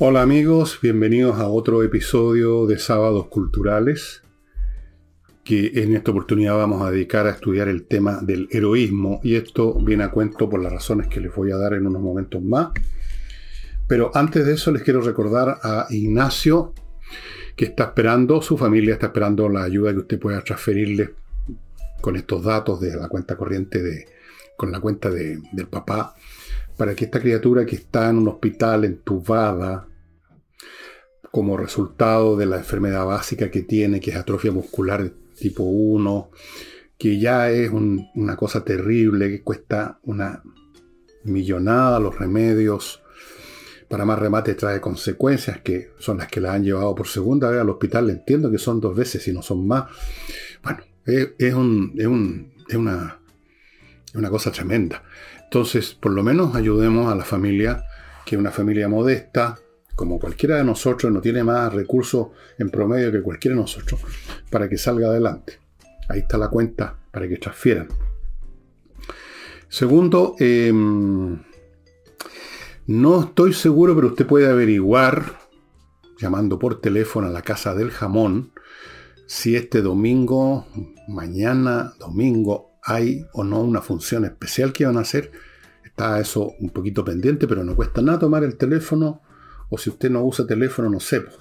Hola amigos, bienvenidos a otro episodio de Sábados Culturales, que en esta oportunidad vamos a dedicar a estudiar el tema del heroísmo, y esto viene a cuento por las razones que les voy a dar en unos momentos más. Pero antes de eso les quiero recordar a Ignacio, que está esperando, su familia está esperando la ayuda que usted pueda transferirle con estos datos de la cuenta corriente de, con la cuenta del papá, para que esta criatura que está en un hospital entubada, como resultado de la enfermedad básica que tiene, que es atrofia muscular tipo 1, que ya es una cosa terrible, que cuesta una millonada los remedios, para más remate trae consecuencias que son las que la han llevado por segunda vez al hospital. Entiendo que son dos veces y no son más. Bueno, es, un, es, una, es una cosa tremenda. Entonces, por lo menos ayudemos a la familia, que es una familia modesta, como cualquiera de nosotros, no tiene más recursos en promedio que cualquiera de nosotros, para que salga adelante. Ahí está la cuenta para que transfieran. Segundo, em, no estoy seguro, pero usted puede averiguar, llamando por teléfono a la casa del jamón, si este domingo, mañana, domingo, hay o no una función especial que van a hacer. Está eso un poquito pendiente, pero no cuesta nada tomar el teléfono. O si usted no usa teléfono, no sé. Pues,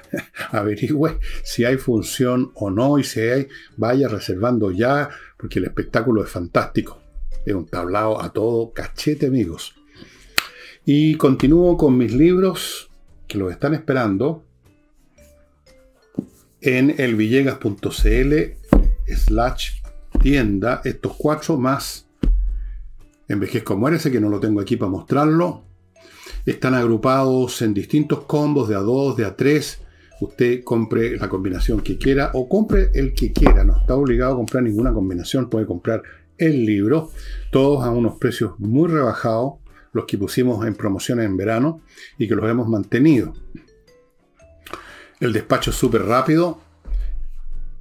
averigüe si hay función o no. Y si hay, vaya reservando ya, porque el espectáculo es fantástico. Es un tablao a todo cachete, amigos. Y continúo con mis libros que los están esperando en elvillegas.cl slash tienda. Estos cuatro más Envejezco Muérese, que no lo tengo aquí para mostrarlo. Están agrupados en distintos combos de A2, de A3. Usted compre la combinación que quiera o compre el que quiera. No está obligado a comprar ninguna combinación. Puede comprar el libro. Todos a unos precios muy rebajados los que pusimos en promociones en verano y que los hemos mantenido. El despacho es súper rápido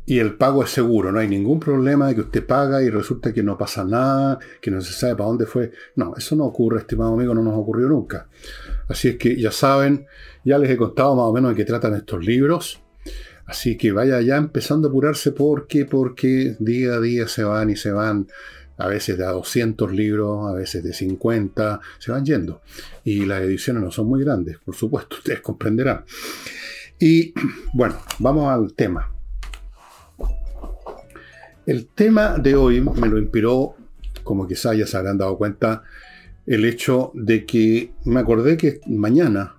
y el pago es seguro. No hay ningún problema de que usted paga y resulta que no pasa nada, que no se sabe para dónde fue. No, eso no ocurre, estimado amigo, no nos ocurrió nunca. Así es que ya saben, ya les he contado más o menos de qué tratan estos libros. Así que vaya ya empezando a apurarse porque, porque día a día se van y se van a veces de a 200 libros, a veces de 50, se van yendo. Y las ediciones no son muy grandes, por supuesto, ustedes comprenderán. Y bueno, vamos al tema. El tema de hoy me lo inspiró, como quizás ya se habrán dado cuenta, el hecho de que me acordé que mañana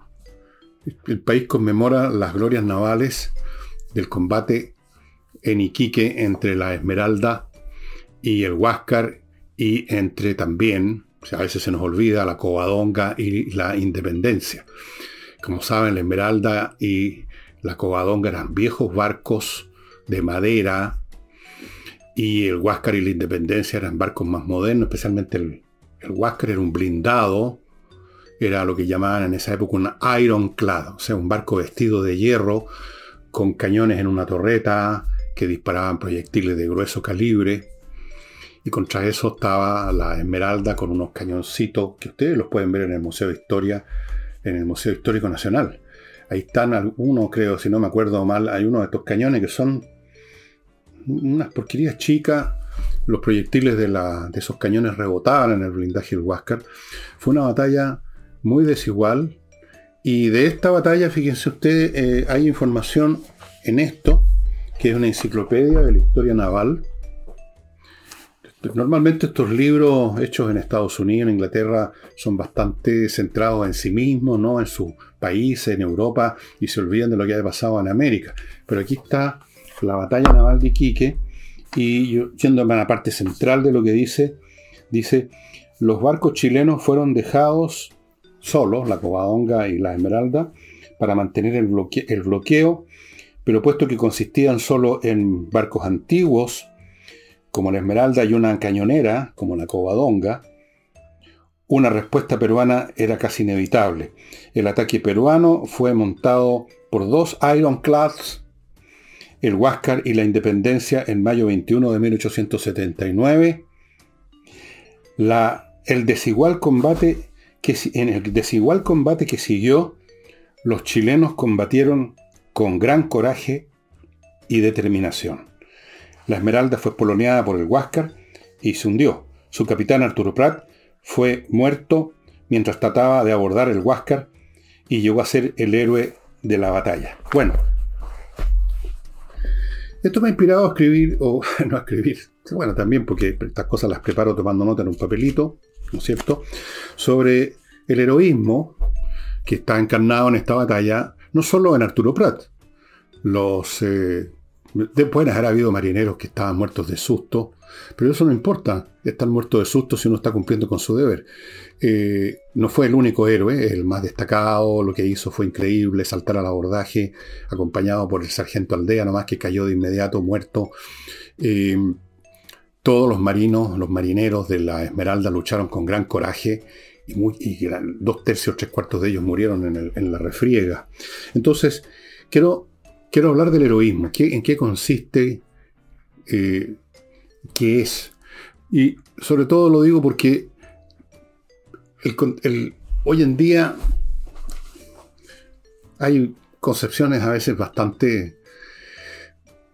el país conmemora las glorias navales del combate en Iquique entre la Esmeralda y el Huáscar y entre también, a veces se nos olvida, la Covadonga y la Independencia. Como saben, la Esmeralda y la Covadonga eran viejos barcos de madera y el Huáscar y la Independencia eran barcos más modernos, especialmente el, el Huáscar era un blindado, era lo que llamaban en esa época un ironclad, o sea, un barco vestido de hierro con cañones en una torreta que disparaban proyectiles de grueso calibre y contra eso estaba la Esmeralda con unos cañoncitos que ustedes los pueden ver en el Museo de Historia, en el Museo Histórico Nacional. Ahí están algunos, creo, si no me acuerdo mal, hay uno de estos cañones que son unas porquerías chicas. Los proyectiles de, esos cañones rebotaban en el blindaje del Huáscar. Fue una batalla muy desigual. Y de esta batalla, fíjense ustedes, eh, hay información en esto, que es una enciclopedia de la historia naval Normalmente estos libros hechos en Estados Unidos, en Inglaterra, son bastante centrados en sí mismos, ¿no? en su país, en Europa, y se olvidan de lo que ha pasado en América. Pero aquí está la batalla naval de Iquique, y yo, yéndome a la parte central de lo que dice, dice, los barcos chilenos fueron dejados solos, la Covadonga y la Esmeralda, para mantener el, el bloqueo, pero puesto que consistían solo en barcos antiguos, como la Esmeralda y una cañonera, como la Covadonga, una respuesta peruana era casi inevitable. El ataque peruano fue montado por dos Ironclads, el Huáscar y la Independencia en mayo 21 de 1879. La, el desigual combate que, en el desigual combate que siguió, los chilenos combatieron con gran coraje y determinación. La Esmeralda fue poloneada por el Huáscar y se hundió. Su capitán Arturo Prat fue muerto mientras trataba de abordar el Huáscar y llegó a ser el héroe de la batalla. Bueno, esto me ha inspirado a escribir, o no a escribir, bueno, también porque estas cosas las preparo tomando nota en un papelito, ¿no es cierto?, sobre el heroísmo que está encarnado en esta batalla, no solo en Arturo Prat. Los, eh, pueden haber habido marineros que estaban muertos de susto, pero eso no importa, estar muerto de susto si uno está cumpliendo con su deber. Eh, no fue el único héroe, el más destacado, lo que hizo fue increíble, saltar al abordaje, acompañado por el sargento Aldea, nomás que cayó de inmediato muerto. Eh, todos los marinos, los marineros de la Esmeralda lucharon con gran coraje y, dos tercios, tres cuartos de ellos murieron en, la refriega. Entonces, quiero, quiero hablar del heroísmo, en qué consiste, eh, qué es. Y sobre todo lo digo porque hoy en día hay concepciones a veces bastante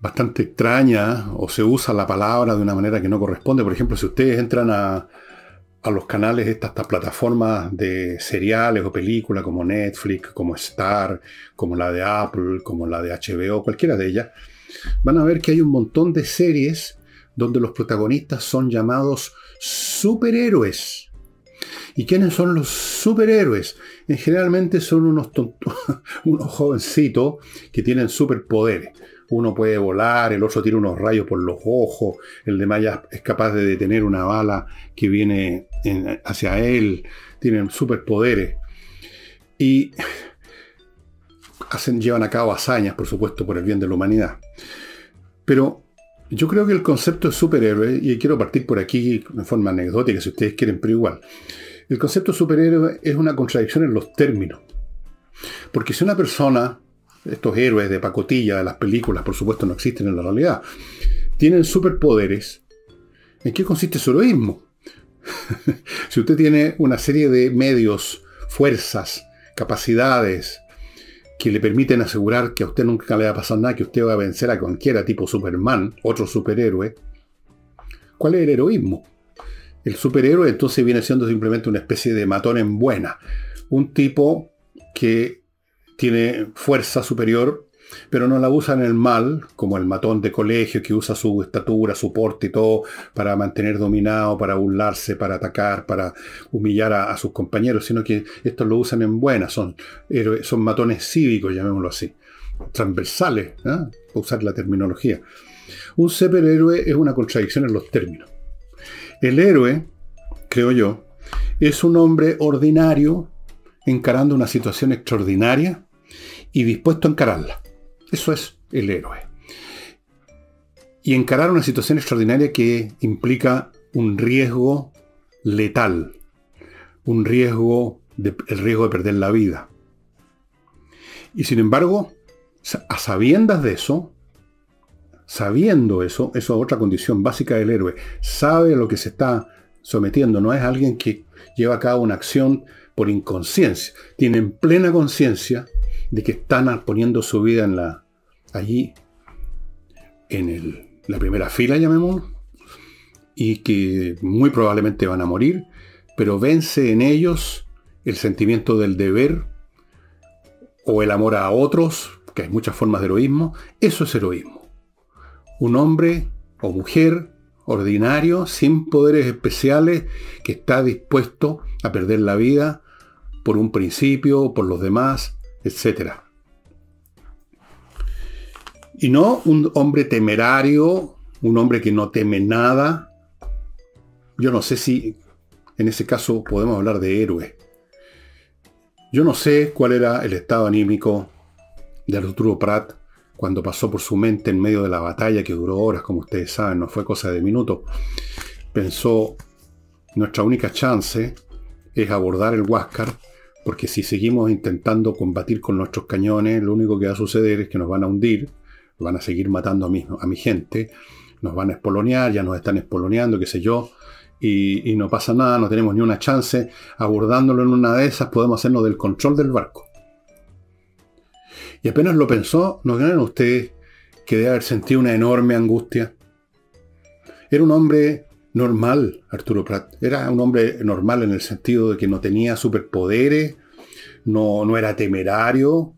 bastante extrañas o se usa la palabra de una manera que no corresponde. Por ejemplo, si ustedes entran a, a los canales, estas, estas, plataformas de seriales o películas como Netflix, como Star, como la de Apple, como la de HBO, cualquiera de ellas, van a ver que hay un montón de series donde los protagonistas son llamados superhéroes. ¿Y quiénes son los superhéroes? generalmente son unos, unos jovencitos que tienen superpoderes uno puede volar, el otro tira unos rayos por los ojos, el de Maya es capaz de detener una bala que viene hacia él, tienen superpoderes. Y hacen, llevan a cabo hazañas, por supuesto, por el bien de la humanidad. Pero yo creo que el concepto de superhéroe, y quiero partir por aquí de forma anecdótica, si ustedes quieren, pero igual, el concepto de superhéroe es una contradicción en los términos. Porque si una persona estos héroes de pacotilla de las películas, por supuesto, no existen en la realidad, tienen superpoderes. ¿En qué consiste su heroísmo? si usted tiene una serie de medios, fuerzas, capacidades que le permiten asegurar que a usted nunca le va a pasar nada, que usted va a vencer a cualquiera tipo Superman, otro superhéroe, ¿cuál es el heroísmo? El superhéroe entonces viene siendo simplemente una especie de matón en buena, un tipo que tiene fuerza superior, pero no la usa en el mal, como el matón de colegio que usa su estatura, su porte y todo para mantener dominado, para burlarse, para atacar, para humillar a, sus compañeros, sino que estos lo usan en buena, son, son matones cívicos, llamémoslo así, transversales, ¿eh? para usar la terminología. Un superhéroe es una contradicción en los términos. El héroe, creo yo, es un hombre ordinario encarando una situación extraordinaria y dispuesto a encararla. Eso es el héroe. Y encarar una situación extraordinaria que implica un riesgo letal, un riesgo, de, el riesgo de perder la vida. Y sin embargo, a sabiendas de eso, sabiendo eso, eso es otra condición básica del héroe, sabe lo que se está sometiendo, no es alguien que lleva a cabo una acción por inconsciencia, tiene en plena conciencia de que están poniendo su vida en la, allí, en la primera fila, llamémoslo, y que muy probablemente van a morir, pero vence en ellos el sentimiento del deber o el amor a otros, que hay muchas formas de heroísmo, eso es heroísmo. Un hombre o mujer ordinario, sin poderes especiales, que está dispuesto a perder la vida por un principio, por los demás, etc. Y no un hombre temerario, un hombre que no teme nada. Yo no sé si en ese caso podemos hablar de héroe. Yo no sé cuál era el estado anímico de Arturo Prat cuando pasó por su mente en medio de la batalla que duró horas, como ustedes saben, no fue cosa de minutos. Pensó, nuestra única chance es abordar el Huáscar porque si seguimos intentando combatir con nuestros cañones, lo único que va a suceder es que nos van a hundir, van a seguir matando a mi, gente, nos van a espolonear, ya nos están espoloneando, qué sé yo, y, no pasa nada, no tenemos ni una chance. Abordándolo en una de esas podemos hacernos del control del barco. Y apenas lo pensó, ¿no creen ustedes que debe haber sentido una enorme angustia? Era un hombre normal, Arturo Prat. Era un hombre normal en el sentido de que no tenía superpoderes, no, no era temerario,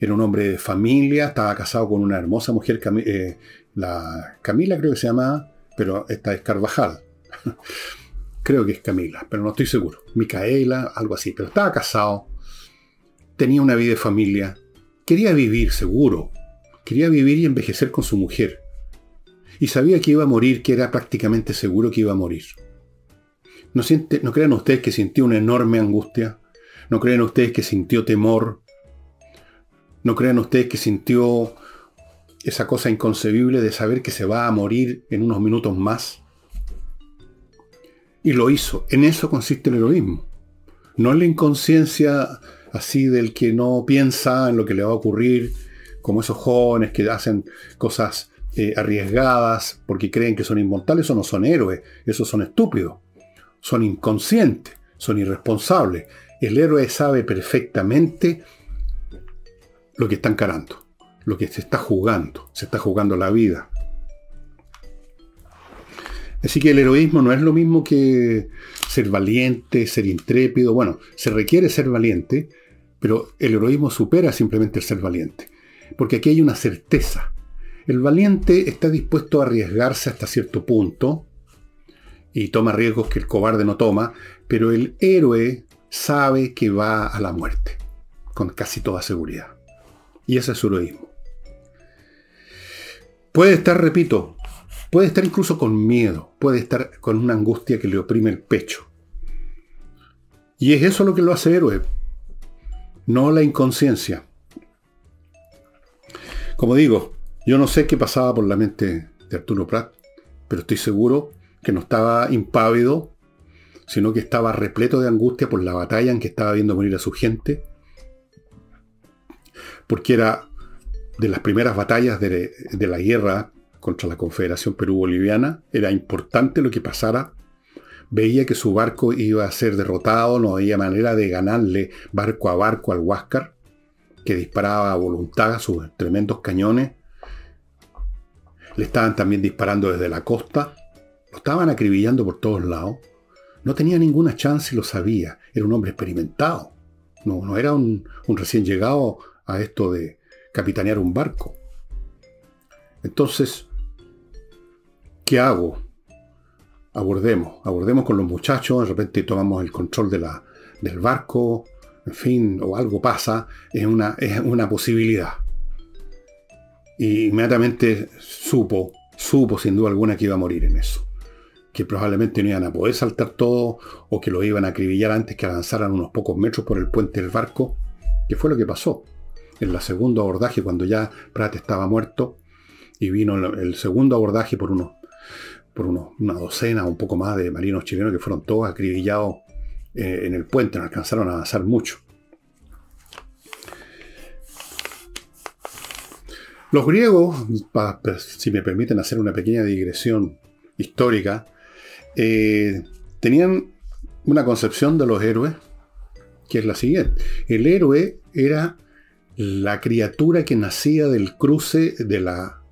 era un hombre de familia, estaba casado con una hermosa mujer, eh, la Camila creo que se llamaba, pero esta es Carvajal. creo que es Camila, pero no estoy seguro. Micaela, algo así, pero estaba casado, tenía una vida de familia, quería vivir seguro, quería vivir y envejecer con su mujer. Y sabía que iba a morir, que era prácticamente seguro que iba a morir. ¿No, siente, ¿No crean ustedes que sintió una enorme angustia? ¿No crean ustedes que sintió temor? ¿No crean ustedes que sintió esa cosa inconcebible de saber que se va a morir en unos minutos más? Y lo hizo. En eso consiste el heroísmo. No en la inconsciencia así del que no piensa en lo que le va a ocurrir, como esos jóvenes que hacen cosas eh, arriesgadas porque creen que son inmortales, o no son héroes, esos son estúpidos, son inconscientes, son irresponsables. El héroe sabe perfectamente lo que está encarando, lo que se está jugando, se está jugando la vida. Así que el heroísmo no es lo mismo que ser valiente, ser intrépido. Bueno, se requiere ser valiente, pero el heroísmo supera simplemente el ser valiente. Porque aquí hay una certeza. El valiente está dispuesto a arriesgarse hasta cierto punto y toma riesgos que el cobarde no toma, pero el héroe sabe que va a la muerte, con casi toda seguridad. Y ese es su heroísmo. Puede estar, repito, puede estar incluso con miedo, puede estar con una angustia que le oprime el pecho. Y es eso lo que lo hace héroe, no la inconsciencia. Como digo, yo no sé qué pasaba por la mente de Arturo Prat, pero estoy seguro que no estaba impávido, sino que estaba repleto de angustia por la batalla en que estaba viendo morir a su gente, porque era de las primeras batallas de, la guerra contra la Confederación Perú-Boliviana, era importante lo que pasara. Veía que su barco iba a ser derrotado, no había manera de ganarle barco a barco al Huáscar, que disparaba a voluntad sus tremendos cañones. Le estaban también disparando desde la costa, lo estaban acribillando por todos lados. No tenía ninguna chance y lo sabía, era un hombre experimentado. No, era un recién llegado a esto de capitanear un barco. Entonces, ¿qué hago? Abordemos, abordemos con los muchachos, de repente tomamos el control del barco, en fin, o algo pasa, es una posibilidad. Y inmediatamente supo, supo sin duda alguna que iba a morir en eso. Que probablemente no iban a poder saltar todo, o que lo iban a acribillar antes que avanzaran unos pocos metros por el puente del barco, que fue lo que pasó en la segundo abordaje, cuando ya Prat estaba muerto, y vino el segundo abordaje por unos por una docena o un poco más de marinos chilenos que fueron todos acribillados eh, en el puente, no alcanzaron a avanzar mucho. Los griegos, si me permiten hacer una pequeña digresión histórica, eh, tenían una concepción de los héroes que es la siguiente. El héroe era la criatura que nacía del cruce de la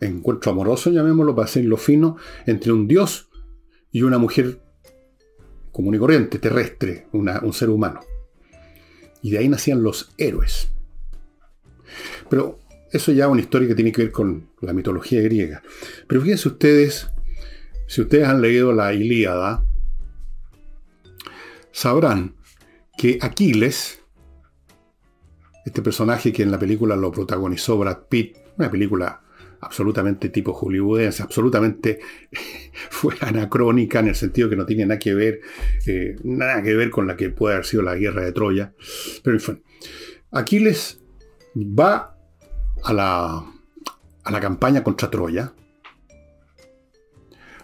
encuentro amoroso, llamémoslo para lo fino, entre un dios y una mujer común y corriente, terrestre, un ser humano. Y de ahí nacían los héroes. Pero eso ya es una historia que tiene que ver con la mitología griega. Pero fíjense ustedes, si ustedes han leído la Ilíada, sabrán que Aquiles, este personaje que en la película lo protagonizó Brad Pitt, una película absolutamente tipo hollywoodense, absolutamente fue anacrónica en el sentido que no tiene nada que ver, eh, nada que ver con la que puede haber sido la guerra de Troya. Pero en fin, Aquiles va a la, a la campaña contra Troya,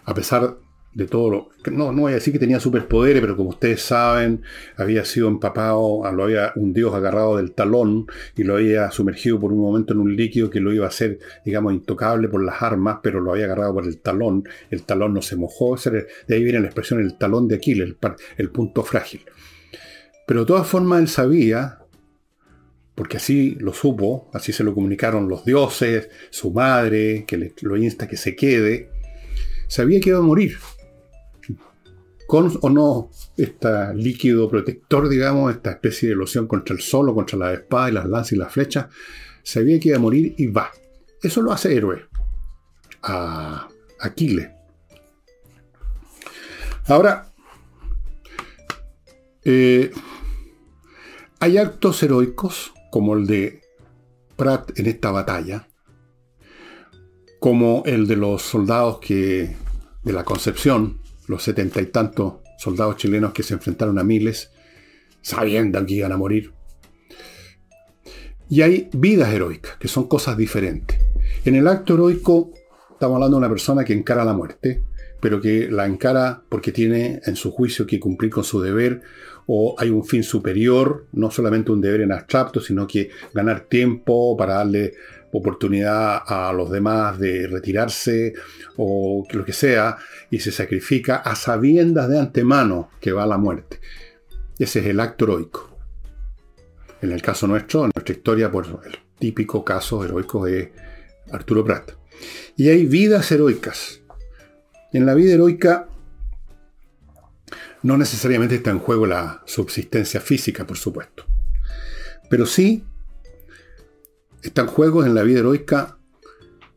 a pesar de todo lo... No, no voy a decir que tenía superpoderes, pero como ustedes saben, había sido empapado, lo había un dios agarrado del talón y lo había sumergido por un momento en un líquido que lo iba a hacer, digamos, intocable por las armas, pero lo había agarrado por el talón. El talón no se mojó, de ahí viene la expresión el talón de Aquiles, el, el punto frágil. Pero de todas formas él sabía porque así lo supo, así se lo comunicaron los dioses, su madre, que lo insta que se quede, sabía que iba a morir. Con o no este líquido protector, digamos, esta especie de loción contra el sol contra la espada y las lanzas y las flechas, sabía que iba a morir y va. Eso lo hace héroe. A Aquiles. Ahora, eh, hay actos heroicos, como el de Pratt en esta batalla, como el de los soldados que, de la Concepción, los setenta y tantos soldados chilenos que se enfrentaron a miles, sabiendo que iban a morir. Y hay vidas heroicas, que son cosas diferentes. En el acto heroico estamos hablando de una persona que encara la muerte, pero que la encara porque tiene en su juicio que cumplir con su deber o hay un fin superior, no solamente un deber en abstracto, sino que ganar tiempo para darle oportunidad a los demás de retirarse o lo que sea, y se sacrifica a sabiendas de antemano que va a la muerte. Ese es el acto heroico. En el caso nuestro, en nuestra historia, por el típico caso heroico de Arturo Prat. Y hay vidas heroicas. En la vida heroica no necesariamente está en juego la subsistencia física, por supuesto. Pero sí está en juego en la vida heroica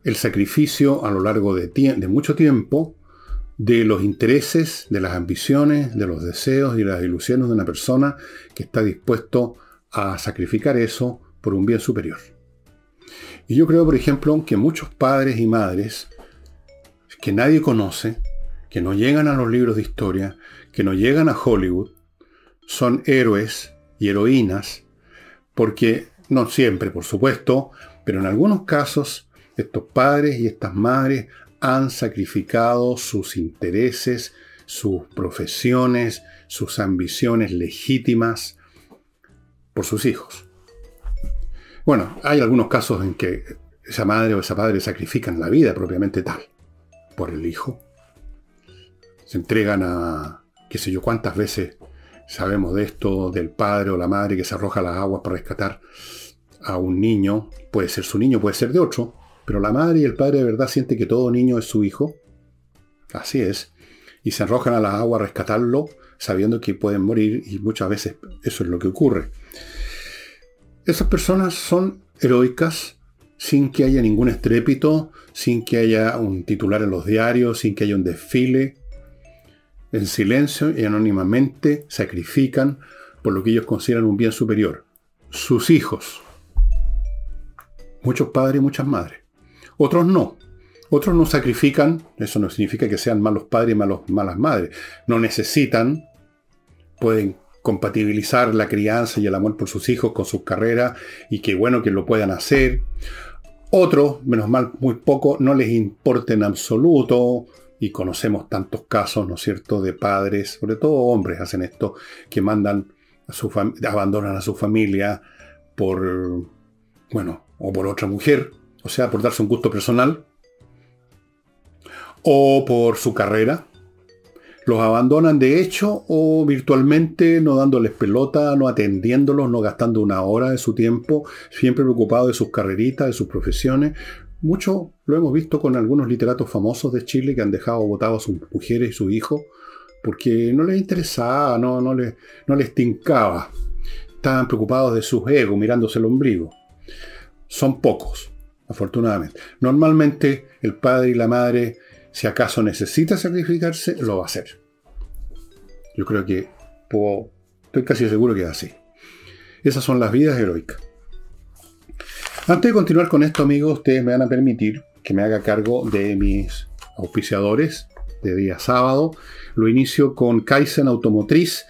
el sacrificio a lo largo de, de mucho tiempo de los intereses, de las ambiciones, de los deseos y las ilusiones de una persona que está dispuesto a sacrificar eso por un bien superior. Y yo creo, por ejemplo, que muchos padres y madres que nadie conoce, que no llegan a los libros de historia, que no llegan a Hollywood son héroes y heroínas, porque no siempre, por supuesto, pero en algunos casos estos padres y estas madres han sacrificado sus intereses, sus profesiones, sus ambiciones legítimas por sus hijos. Bueno, hay algunos casos en que esa madre o esa padre sacrifican la vida propiamente tal por el hijo. Se entregan a, qué sé yo, cuántas veces sabemos de esto, del padre o la madre que se arroja a las aguas para rescatar a un niño, puede ser su niño, puede ser de otro, pero la madre y el padre de verdad sienten que todo niño es su hijo, así es, y se arrojan a las aguas a rescatarlo sabiendo que pueden morir y muchas veces eso es lo que ocurre. Esas personas son heroicas sin que haya ningún estrépito, sin que haya un titular en los diarios, sin que haya un desfile, en silencio y anónimamente sacrifican por lo que ellos consideran un bien superior, sus hijos. Muchos padres y muchas madres. Otros no. Otros no sacrifican, eso no significa que sean malos padres y malas madres. No necesitan, pueden compatibilizar la crianza y el amor por sus hijos con sus carreras y qué bueno que lo puedan hacer. Otros, menos mal, muy poco, no les importa en absoluto, y conocemos tantos casos, ¿no es cierto?, de padres, sobre todo hombres hacen esto, que mandan a su abandonan a su familia por, bueno, o por otra mujer, o sea, por darse un gusto personal, o por su carrera. Los abandonan de hecho o virtualmente, no dándoles pelota, no atendiéndolos, no gastando una hora de su tiempo, siempre preocupados de sus carreritas, de sus profesiones, mucho lo hemos visto con algunos literatos famosos de Chile que han dejado votados a sus mujeres y sus hijos porque no les interesaba, no, no, les, no les tincaba. Estaban preocupados de sus egos, mirándose el ombligo. Son pocos, afortunadamente. Normalmente el padre y la madre, si acaso necesita sacrificarse, lo va a hacer. Yo creo que estoy casi seguro que es así. Esas son las vidas heroicas. Antes de continuar con esto, amigos, ustedes me van a permitir que me haga cargo de mis auspiciadores de día sábado. Lo inicio con Kaizen Automotriz,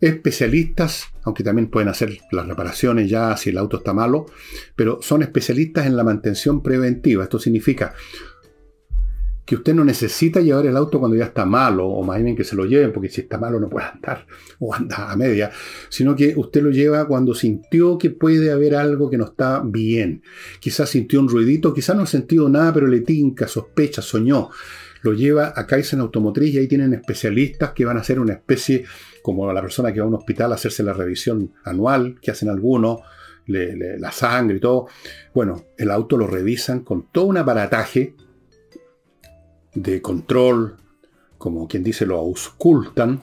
especialistas, aunque también pueden hacer las reparaciones ya si el auto está malo, pero son especialistas en la mantención preventiva. Esto significa que usted no necesita llevar el auto cuando ya está malo, o más bien que se lo lleven, porque si está malo no puede andar, o anda a media, sino que usted lo lleva cuando sintió que puede haber algo que no está bien. Quizás sintió un ruidito, quizás no ha sentido nada, pero le tinca, sospecha, soñó. Lo lleva a Kaizen Automotriz y ahí tienen especialistas que van a hacer una especie, como la persona que va a un hospital a hacerse la revisión anual, que hacen algunos, la sangre y todo. Bueno, el auto lo revisan con todo un aparataje de control, como quien dice, lo auscultan.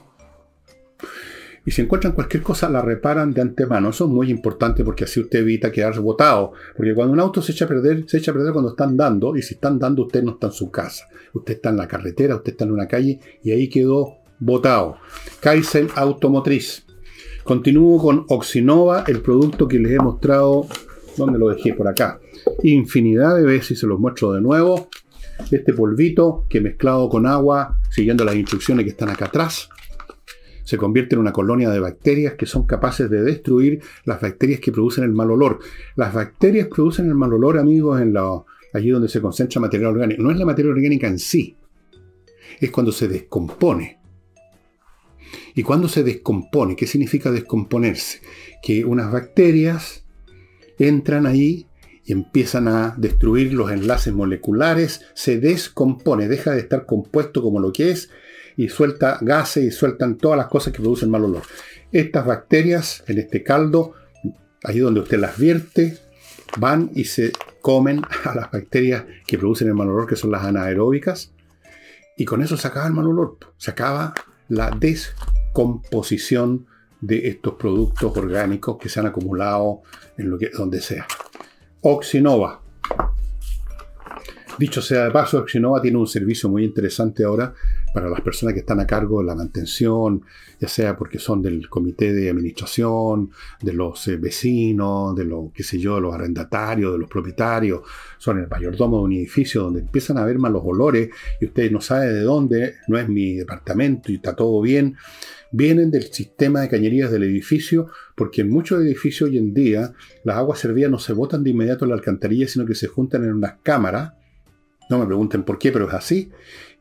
Y si encuentran cualquier cosa, la reparan de antemano. Eso es muy importante porque así usted evita quedar botado. Porque cuando un auto se echa a perder, se echa a perder cuando están dando. Y si están dando, usted no está en su casa. Usted está en la carretera, usted está en una calle y ahí quedó botado. Kaizen Automotriz. Continúo con Oxinova, el producto que les he mostrado. ¿Dónde lo dejé? Por acá. Infinidad de veces, se los muestro de nuevo. Este polvito que mezclado con agua, siguiendo las instrucciones que están acá atrás, se convierte en una colonia de bacterias que son capaces de destruir las bacterias que producen el mal olor. Las bacterias producen el mal olor, amigos, en allí donde se concentra material orgánico. No es la materia orgánica en sí, es cuando se descompone. Y cuando se descompone, ¿qué significa descomponerse? Que unas bacterias entran ahí y empiezan a destruir los enlaces moleculares, se descompone, deja de estar compuesto como lo que es y suelta gases y sueltan todas las cosas que producen mal olor. Estas bacterias en este caldo, ahí donde usted las vierte, van y se comen a las bacterias que producen el mal olor, que son las anaeróbicas, y con eso se acaba el mal olor, se acaba la descomposición de estos productos orgánicos que se han acumulado en lo que, donde sea. Oxinova. Dicho sea de paso, Oxinova tiene un servicio muy interesante ahora para las personas que están a cargo de la mantención, ya sea porque son del comité de administración, de los eh, vecinos, de los, qué sé yo, los arrendatarios, de los propietarios, son el mayordomo de un edificio donde empiezan a ver malos olores y usted no sabe de dónde, no es mi departamento y está todo bien. Vienen del sistema de cañerías del edificio, porque en muchos edificios hoy en día las aguas servidas no se botan de inmediato en la alcantarilla, sino que se juntan en unas cámaras no me pregunten por qué, pero es así.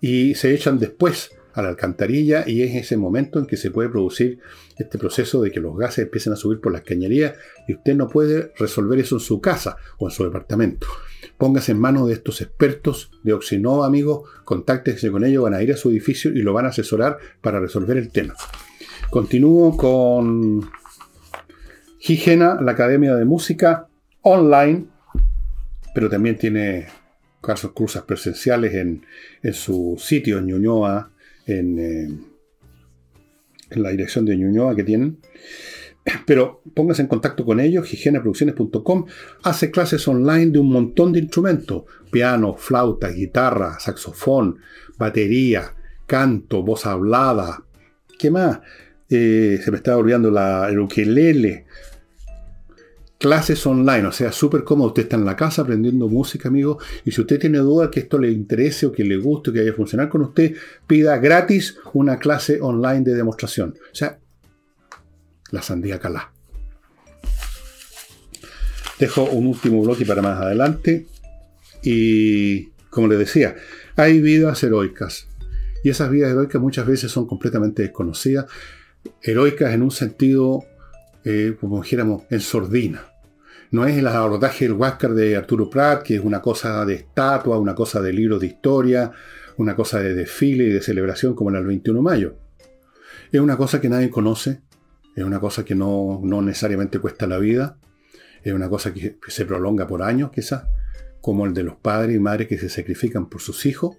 Y se echan después a la alcantarilla y es ese momento en que se puede producir este proceso de que los gases empiecen a subir por las cañerías y usted no puede resolver eso en su casa o en su departamento. Póngase en manos de estos expertos de Oxinova, amigos, contáctese con ellos, van a ir a su edificio y lo van a asesorar para resolver el tema. Continúo con Higiena, la Academia de Música online, pero también tiene casos cruzas presenciales en, su sitio en Ñuñoa, en, eh, en, la dirección de Ñuñoa que tienen. Pero póngase en contacto con ellos, higieneproducciones.com. Hace clases online de un montón de instrumentos: piano, flauta, guitarra, saxofón, batería, canto, voz hablada. ¿Qué más? Eh, se me estaba olvidando la, el ukelele, clases online, o sea, súper cómodo. Usted está en la casa aprendiendo música, amigo, y si usted tiene duda que esto le interese o que le guste o que vaya a funcionar con usted, pida gratis una clase online de demostración. O sea, la sandía calá. Dejo un último bloque para más adelante. Y, como les decía, hay vidas heroicas. Y esas vidas heroicas muchas veces son completamente desconocidas. Heroicas en un sentido, eh, como dijéramos, en sordina. No es el abordaje del Huáscar de Arturo Prat, que es una cosa de estatua, una cosa de libros de historia, una cosa de desfile y de celebración como el 21 de mayo. Es una cosa que nadie conoce, es una cosa que no, necesariamente cuesta la vida, es una cosa que, se prolonga por años quizás, como el de los padres y madres que se sacrifican por sus hijos.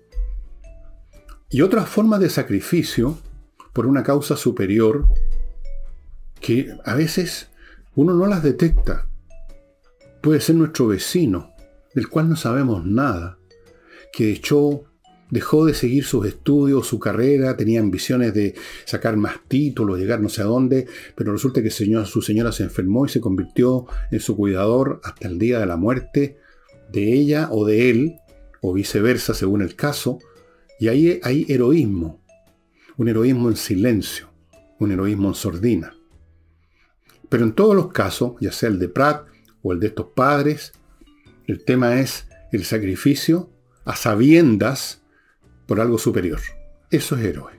Y otras formas de sacrificio por una causa superior que a veces uno no las detecta puede ser nuestro vecino, del cual no sabemos nada, que echó, dejó de seguir sus estudios, su carrera, tenía ambiciones de sacar más títulos, llegar no sé a dónde, pero resulta que su señora se enfermó y se convirtió en su cuidador hasta el día de la muerte de ella o de él, o viceversa según el caso, y ahí hay heroísmo, un heroísmo en silencio, un heroísmo en sordina. Pero en todos los casos, ya sea el de Pratt o el de estos padres. El tema es el sacrificio a sabiendas por algo superior. Eso es héroe.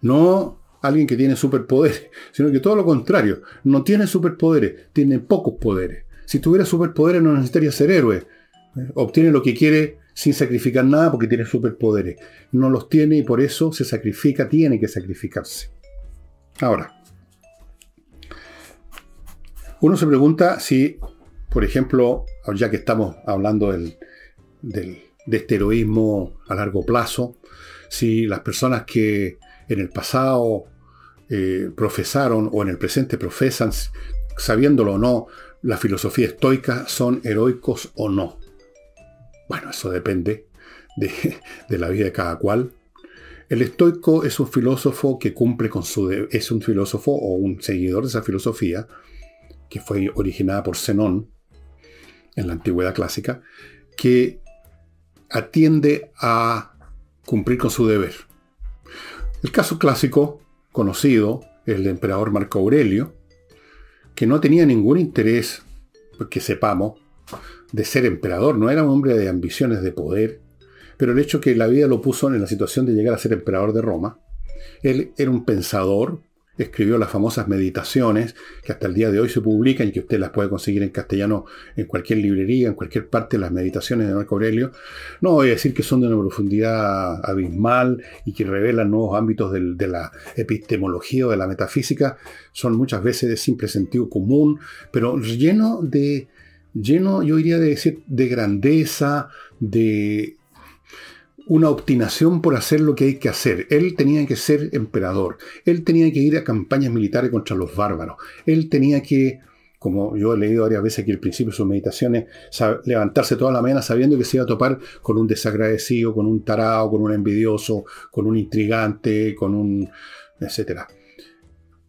No alguien que tiene superpoderes, sino que todo lo contrario, no tiene superpoderes, tiene pocos poderes. Si tuviera superpoderes no necesitaría ser héroe. Obtiene lo que quiere sin sacrificar nada porque tiene superpoderes. No los tiene y por eso se sacrifica, tiene que sacrificarse. Ahora, uno se pregunta si por ejemplo, ya que estamos hablando del, de este heroísmo a largo plazo, si las personas que en el pasado eh, profesaron o en el presente profesan, sabiéndolo o no, la filosofía estoica son heroicos o no. Bueno, eso depende de, de la vida de cada cual. El estoico es un filósofo que cumple con su... es un filósofo o un seguidor de esa filosofía, que fue originada por Zenón en la antigüedad clásica, que atiende a cumplir con su deber. El caso clásico, conocido, es el emperador Marco Aurelio, que no tenía ningún interés, que sepamos, de ser emperador, no era un hombre de ambiciones de poder, pero el hecho que la vida lo puso en la situación de llegar a ser emperador de Roma, él era un pensador, escribió las famosas meditaciones que hasta el día de hoy se publican y que usted las puede conseguir en castellano en cualquier librería, en cualquier parte las meditaciones de Marco Aurelio. No voy a decir que son de una profundidad abismal y que revelan nuevos ámbitos de la epistemología o de la metafísica, son muchas veces de simple sentido común, pero lleno de, lleno, yo iría de decir, de grandeza, de una obstinación por hacer lo que hay que hacer. Él tenía que ser emperador. Él tenía que ir a campañas militares contra los bárbaros. Él tenía que, como yo he leído varias veces aquí al principio de sus meditaciones, levantarse toda la mañana sabiendo que se iba a topar con un desagradecido, con un tarao, con un envidioso, con un intrigante, con un... etcétera.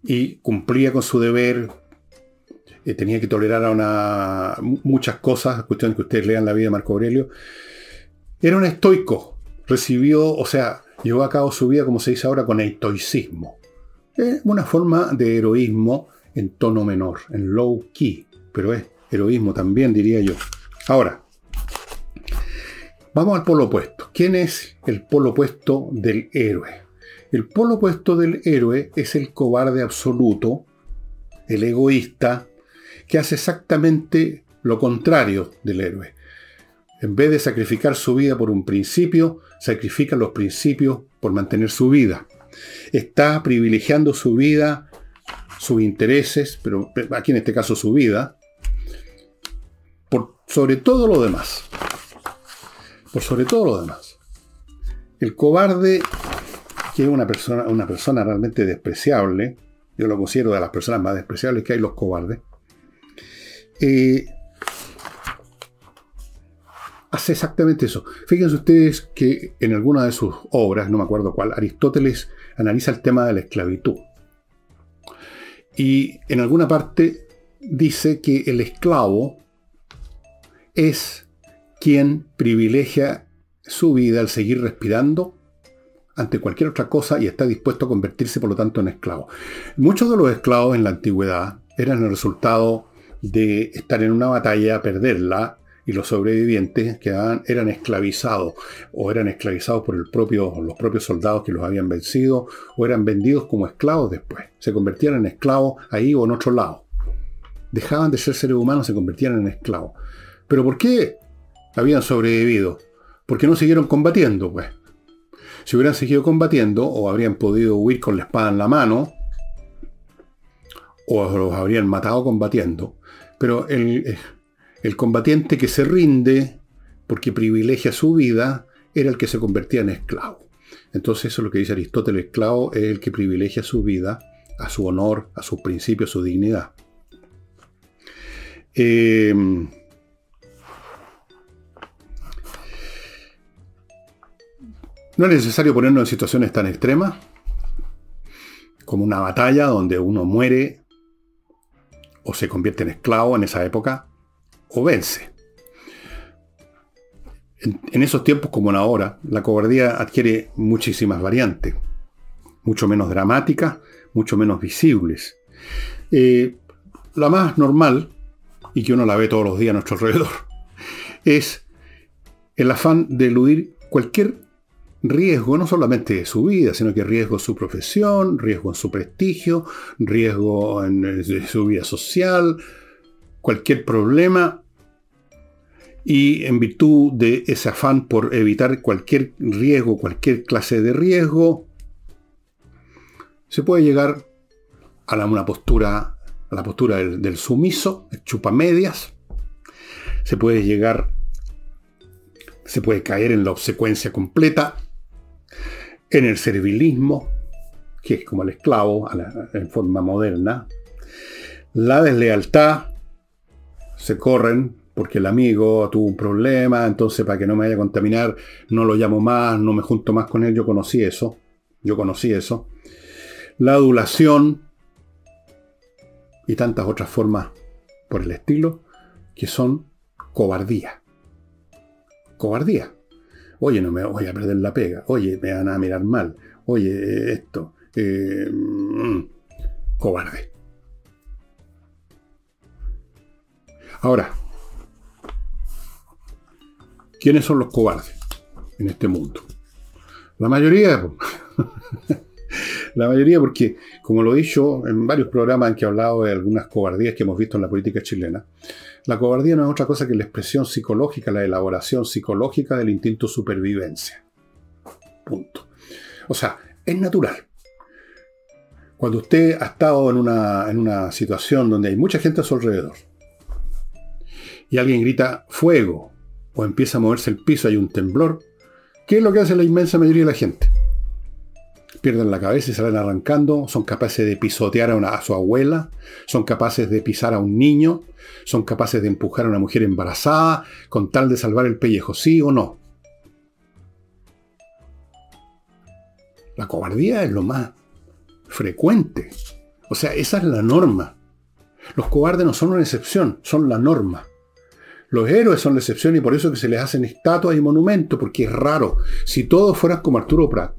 Y cumplía con su deber, eh, tenía que tolerar a una, muchas cosas, cuestiones que ustedes lean la vida de Marco Aurelio. Era un estoico, recibió, o sea, llevó a cabo su vida, como se dice ahora, con estoicismo. Es una forma de heroísmo en tono menor, en low key, pero es heroísmo también, diría yo. Ahora, vamos al polo opuesto. ¿Quién es el polo opuesto del héroe? El polo opuesto del héroe es el cobarde absoluto, el egoísta, que hace exactamente lo contrario del héroe. En vez de sacrificar su vida por un principio, sacrifica los principios por mantener su vida. Está privilegiando su vida, sus intereses, pero aquí en este caso su vida, por sobre todo lo demás. Por sobre todo lo demás. El cobarde, que es una persona, una persona realmente despreciable, yo lo considero de las personas más despreciables que hay los cobardes, eh, hace exactamente eso. Fíjense ustedes que en alguna de sus obras, no me acuerdo cuál, Aristóteles analiza el tema de la esclavitud. Y en alguna parte dice que el esclavo es quien privilegia su vida al seguir respirando ante cualquier otra cosa y está dispuesto a convertirse por lo tanto en esclavo. Muchos de los esclavos en la antigüedad eran el resultado de estar en una batalla, perderla y los sobrevivientes quedaban, eran esclavizados o eran esclavizados por los propios soldados que los habían vencido o eran vendidos como esclavos después. Se convertían en esclavos ahí o en otro lado. Dejaban de ser seres humanos, se convertían en esclavos. ¿Pero por qué habían sobrevivido? Porque no siguieron combatiendo, pues. Si hubieran seguido combatiendo o habrían podido huir con la espada en la mano, o los habrían matado combatiendo. Pero el, el combatiente que se rinde porque privilegia su vida era el que se convertía en esclavo. Entonces eso es lo que dice Aristóteles, esclavo es el que privilegia su vida a su honor, a sus principios, a su dignidad. Eh, no es necesario ponernos en situaciones tan extremas como una batalla donde uno muere o se convierte en esclavo en esa época o vence. En, esos tiempos como en ahora, la cobardía adquiere muchísimas variantes, mucho menos dramáticas, mucho menos visibles. Eh, la más normal, y que uno la ve todos los días a nuestro alrededor, es el afán de eludir cualquier riesgo, no solamente de su vida, sino que riesgo su profesión, riesgo en su prestigio, riesgo en su vida social, cualquier problema y en virtud de ese afán por evitar cualquier riesgo, cualquier clase de riesgo, se puede llegar a la, una postura, a la postura del, sumiso, el chupamedias, se puede llegar, se puede caer en la obsecuencia completa, en el servilismo, que es como el esclavo en forma moderna, la deslealtad, se corren porque el amigo tuvo un problema, entonces para que no me vaya a contaminar, no lo llamo más, no me junto más con él, yo conocí eso, yo conocí eso. La adulación y tantas otras formas por el estilo que son cobardía. Cobardía. Oye, no me voy a perder la pega. Oye, me van a mirar mal. Oye, esto. Eh, mm, cobarde. Ahora, ¿quiénes son los cobardes en este mundo? La mayoría. la mayoría porque, como lo he dicho en varios programas en que he hablado de algunas cobardías que hemos visto en la política chilena, la cobardía no es otra cosa que la expresión psicológica, la elaboración psicológica del instinto supervivencia. Punto. O sea, es natural. Cuando usted ha estado en una, en una situación donde hay mucha gente a su alrededor y alguien grita fuego o empieza a moverse el piso, hay un temblor, ¿qué es lo que hace la inmensa mayoría de la gente? pierden la cabeza y salen arrancando, son capaces de pisotear a, a, su abuela, son capaces de pisar a un niño, son capaces de empujar a una mujer embarazada con tal de salvar el pellejo, sí o no. La cobardía es lo más frecuente. O sea, esa es la norma. Los cobardes no son una excepción, son la norma. Los héroes son la excepción y por eso que se les hacen estatuas y monumentos, porque es raro. Si todos fueran como Arturo Prat,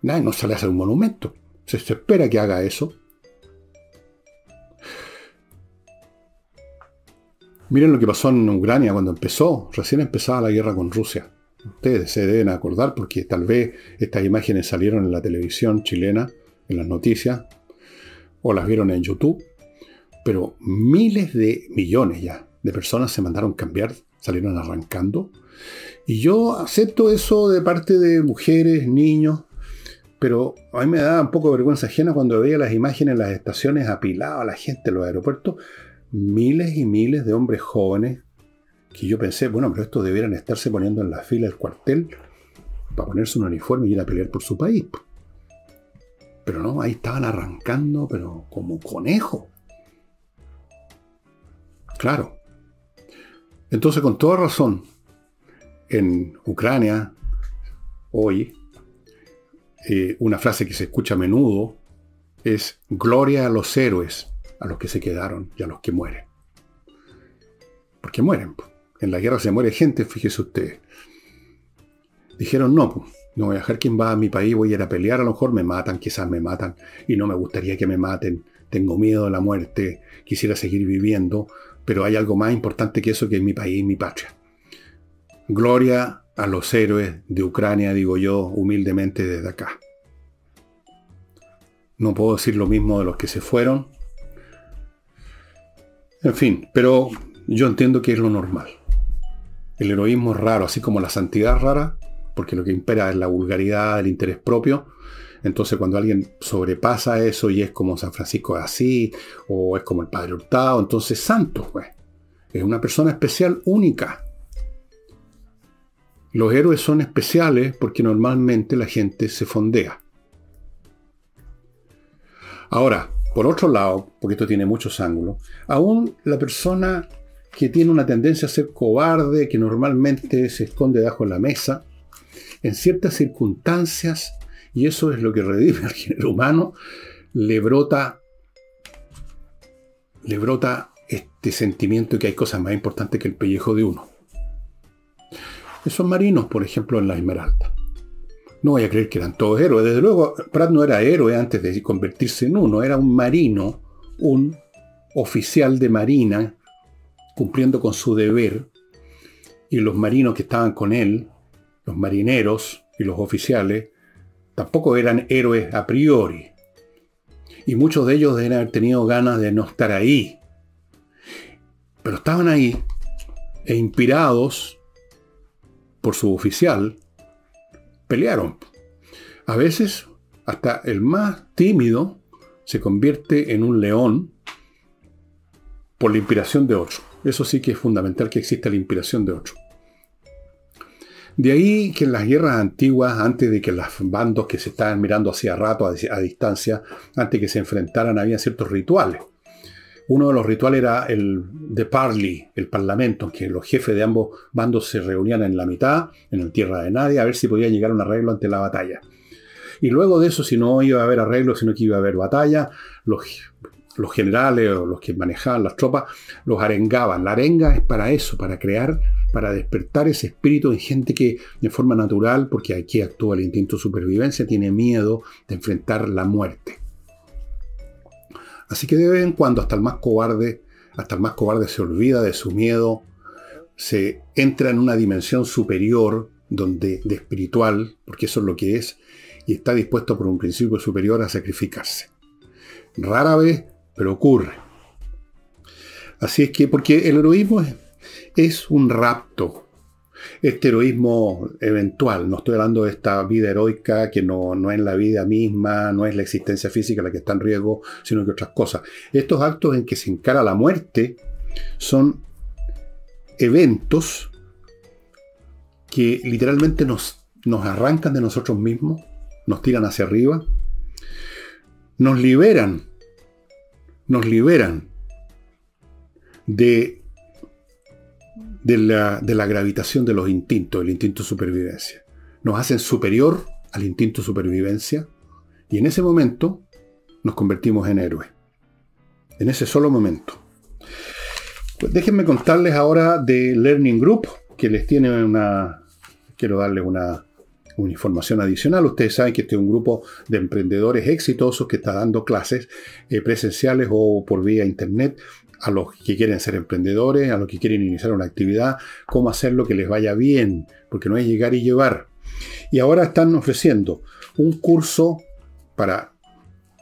nadie no se le hace un monumento. Se, se espera que haga eso. Miren lo que pasó en Ucrania cuando empezó, recién empezaba la guerra con Rusia. Ustedes se deben acordar porque tal vez estas imágenes salieron en la televisión chilena, en las noticias, o las vieron en YouTube, pero miles de millones ya de personas se mandaron cambiar, salieron arrancando. Y yo acepto eso de parte de mujeres, niños, pero a mí me da un poco de vergüenza ajena cuando veía las imágenes en las estaciones apiladas a la gente en los aeropuertos, miles y miles de hombres jóvenes que yo pensé, bueno, pero estos debieran estarse poniendo en la fila del cuartel para ponerse un uniforme y ir a pelear por su país. Pero no, ahí estaban arrancando, pero como conejo. Claro. Entonces, con toda razón, en Ucrania, hoy, eh, una frase que se escucha a menudo es gloria a los héroes, a los que se quedaron y a los que mueren. Porque mueren. En la guerra se muere gente, fíjese usted. Dijeron, no, no voy a dejar quien va a mi país, voy a ir a pelear, a lo mejor me matan, quizás me matan, y no me gustaría que me maten, tengo miedo de la muerte, quisiera seguir viviendo, pero hay algo más importante que eso que es mi país y mi patria. Gloria a los héroes de Ucrania, digo yo humildemente desde acá. No puedo decir lo mismo de los que se fueron. En fin, pero yo entiendo que es lo normal. El heroísmo es raro, así como la santidad es rara, porque lo que impera es la vulgaridad, el interés propio. Entonces cuando alguien sobrepasa eso y es como San Francisco de Asís, o es como el Padre Hurtado, entonces santo, pues. Es una persona especial, única. Los héroes son especiales porque normalmente la gente se fondea. Ahora, por otro lado, porque esto tiene muchos ángulos, aún la persona que tiene una tendencia a ser cobarde, que normalmente se esconde debajo de la mesa, en ciertas circunstancias, y eso es lo que redime al género humano, le brota, le brota este sentimiento de que hay cosas más importantes que el pellejo de uno. Esos marinos, por ejemplo, en la Esmeralda. No voy a creer que eran todos héroes. Desde luego, Pratt no era héroe antes de convertirse en uno. Era un marino, un oficial de marina cumpliendo con su deber, y los marinos que estaban con él, los marineros y los oficiales, tampoco eran héroes a priori. Y muchos de ellos deben haber tenido ganas de no estar ahí. Pero estaban ahí e inspirados por su oficial, pelearon. A veces hasta el más tímido se convierte en un león por la inspiración de otro. Eso sí que es fundamental que exista la inspiración de otro. De ahí que en las guerras antiguas, antes de que los bandos que se estaban mirando hacia rato, a, distancia, antes que se enfrentaran, había ciertos rituales. Uno de los rituales era el de Parley, el parlamento, en que los jefes de ambos bandos se reunían en la mitad, en la tierra de nadie, a ver si podían llegar a un arreglo ante la batalla. Y luego de eso, si no iba a haber arreglo, sino que iba a haber batalla, los, los generales o los que manejaban las tropas los arengaban. La arenga es para eso, para crear, para despertar ese espíritu en gente que de forma natural, porque aquí actúa el instinto de supervivencia, tiene miedo de enfrentar la muerte. Así que de vez en cuando hasta el más cobarde, hasta el más cobarde se olvida de su miedo, se entra en una dimensión superior donde de espiritual, porque eso es lo que es, y está dispuesto por un principio superior a sacrificarse. Rara vez, pero ocurre. Así es que, porque el heroísmo es, un rapto, este heroísmo eventual. No estoy hablando de esta vida heroica que no, no, es la vida misma, no es la existencia física la que está en riesgo, sino que otras cosas. Estos actos en que se encara la muerte son eventos que literalmente nos, nos arrancan de nosotros mismos, nos tiran hacia arriba, nos liberan, nos liberan de de la, de la gravitación de los instintos, el instinto de supervivencia. Nos hacen superior al instinto de supervivencia y en ese momento nos convertimos en héroes. En ese solo momento. Pues déjenme contarles ahora de Learning Group, que les tiene una... Quiero darles una, una información adicional. Ustedes saben que este es un grupo de emprendedores exitosos que está dando clases eh, presenciales o por vía internet a los que quieren ser emprendedores, a los que quieren iniciar una actividad, cómo hacerlo que les vaya bien, porque no es llegar y llevar. Y ahora están ofreciendo un curso para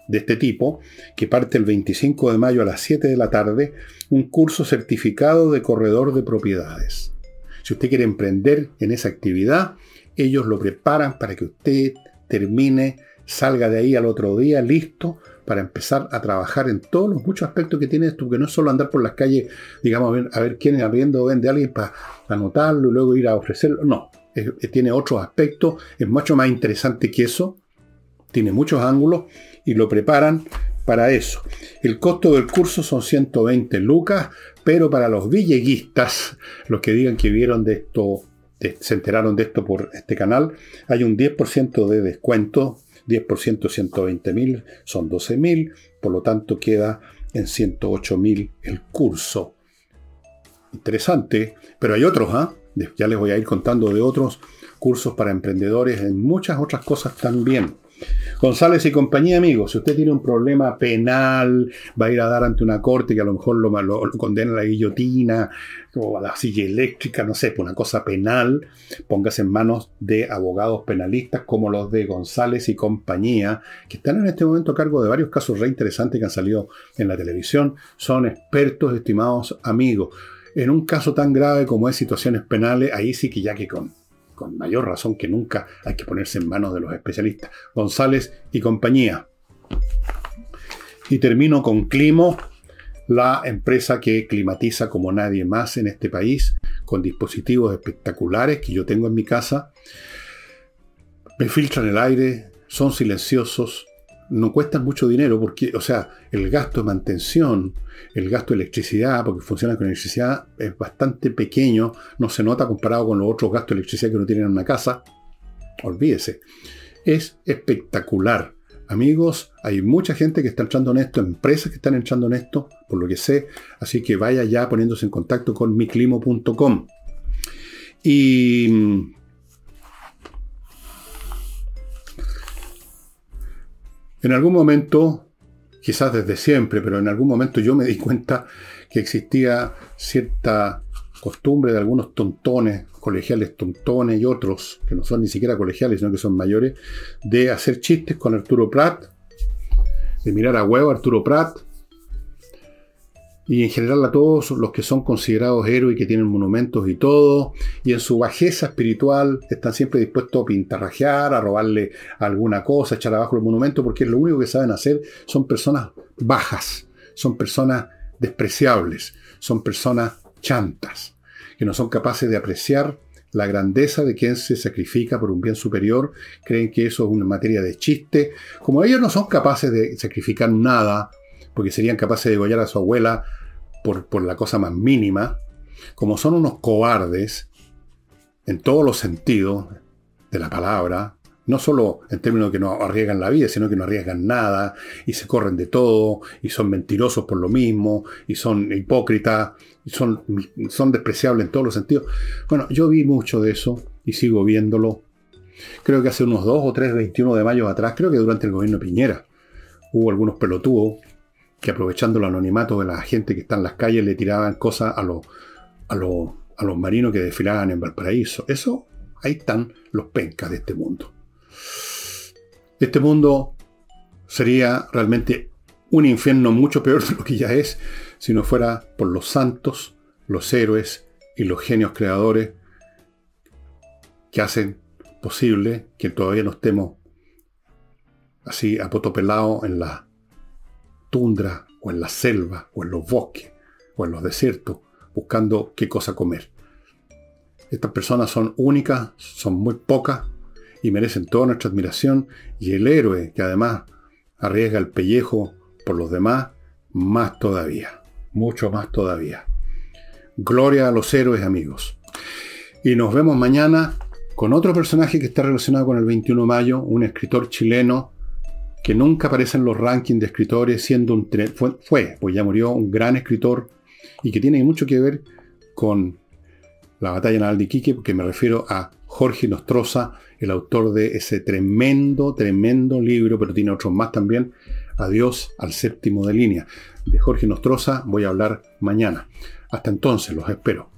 de este tipo, que parte el 25 de mayo a las 7 de la tarde, un curso certificado de corredor de propiedades. Si usted quiere emprender en esa actividad, ellos lo preparan para que usted termine, salga de ahí al otro día listo para empezar a trabajar en todos los muchos aspectos que tiene esto, que no es solo andar por las calles, digamos, a ver, a ver quién abriendo vende a alguien para anotarlo y luego ir a ofrecerlo. No, tiene otros aspectos, es mucho más interesante que eso, tiene muchos ángulos y lo preparan para eso. El costo del curso son 120 lucas, pero para los villeguistas, los que digan que vieron de esto, se enteraron de esto por este canal, hay un 10% de descuento 10% 120 mil son 12 mil, por lo tanto queda en 108 mil el curso. Interesante, pero hay otros, ¿ah? ya les voy a ir contando de otros cursos para emprendedores en muchas otras cosas también. González y compañía, amigos, si usted tiene un problema penal, va a ir a dar ante una corte que a lo mejor lo, condena a la guillotina o a la silla eléctrica, no sé, por una cosa penal, póngase en manos de abogados penalistas como los de González y compañía, que están en este momento a cargo de varios casos re interesantes que han salido en la televisión. Son expertos, estimados amigos. En un caso tan grave como es situaciones penales, ahí sí que ya que con con mayor razón que nunca hay que ponerse en manos de los especialistas. González y compañía. Y termino con Climo, la empresa que climatiza como nadie más en este país, con dispositivos espectaculares que yo tengo en mi casa. Me filtran el aire, son silenciosos, no cuestan mucho dinero porque, o sea, el gasto de mantención, el gasto de electricidad, porque funcionan con electricidad, es bastante pequeño, no se nota comparado con los otros gastos de electricidad que uno tiene en una casa. Olvídese. Es espectacular. Amigos, hay mucha gente que está entrando en esto, empresas que están entrando en esto, por lo que sé, así que vaya ya poniéndose en contacto con miclimo.com. Y En algún momento, quizás desde siempre, pero en algún momento yo me di cuenta que existía cierta costumbre de algunos tontones, colegiales tontones y otros, que no son ni siquiera colegiales, sino que son mayores, de hacer chistes con Arturo Prat, de mirar a huevo Arturo Prat, y en general a todos los que son considerados héroes que tienen monumentos y todo, y en su bajeza espiritual están siempre dispuestos a pintarrajear, a robarle alguna cosa, echar abajo el monumento, porque lo único que saben hacer son personas bajas, son personas despreciables, son personas chantas, que no son capaces de apreciar la grandeza de quien se sacrifica por un bien superior, creen que eso es una materia de chiste. Como ellos no son capaces de sacrificar nada, porque serían capaces de degollar a su abuela por, por la cosa más mínima, como son unos cobardes en todos los sentidos de la palabra, no solo en términos de que no arriesgan la vida, sino que no arriesgan nada y se corren de todo y son mentirosos por lo mismo y son hipócritas y son, son despreciables en todos los sentidos. Bueno, yo vi mucho de eso y sigo viéndolo. Creo que hace unos 2 o 3, 21 de mayo atrás, creo que durante el gobierno de Piñera, hubo algunos pelotudos que aprovechando el anonimato de la gente que está en las calles le tiraban cosas a los, a los, a los marinos que desfilaban en Valparaíso. Eso, ahí están los pencas de este mundo. Este mundo sería realmente un infierno mucho peor de lo que ya es si no fuera por los santos, los héroes y los genios creadores que hacen posible que todavía no estemos así apotopelados en la tundra o en la selva o en los bosques o en los desiertos buscando qué cosa comer. Estas personas son únicas, son muy pocas y merecen toda nuestra admiración y el héroe que además arriesga el pellejo por los demás, más todavía, mucho más todavía. Gloria a los héroes amigos. Y nos vemos mañana con otro personaje que está relacionado con el 21 de mayo, un escritor chileno que nunca aparece en los rankings de escritores, siendo un fue, fue, pues ya murió, un gran escritor y que tiene mucho que ver con la batalla naval de Iquique, porque me refiero a Jorge Nostroza, el autor de ese tremendo, tremendo libro, pero tiene otros más también, Adiós al séptimo de línea. De Jorge Nostroza voy a hablar mañana. Hasta entonces, los espero.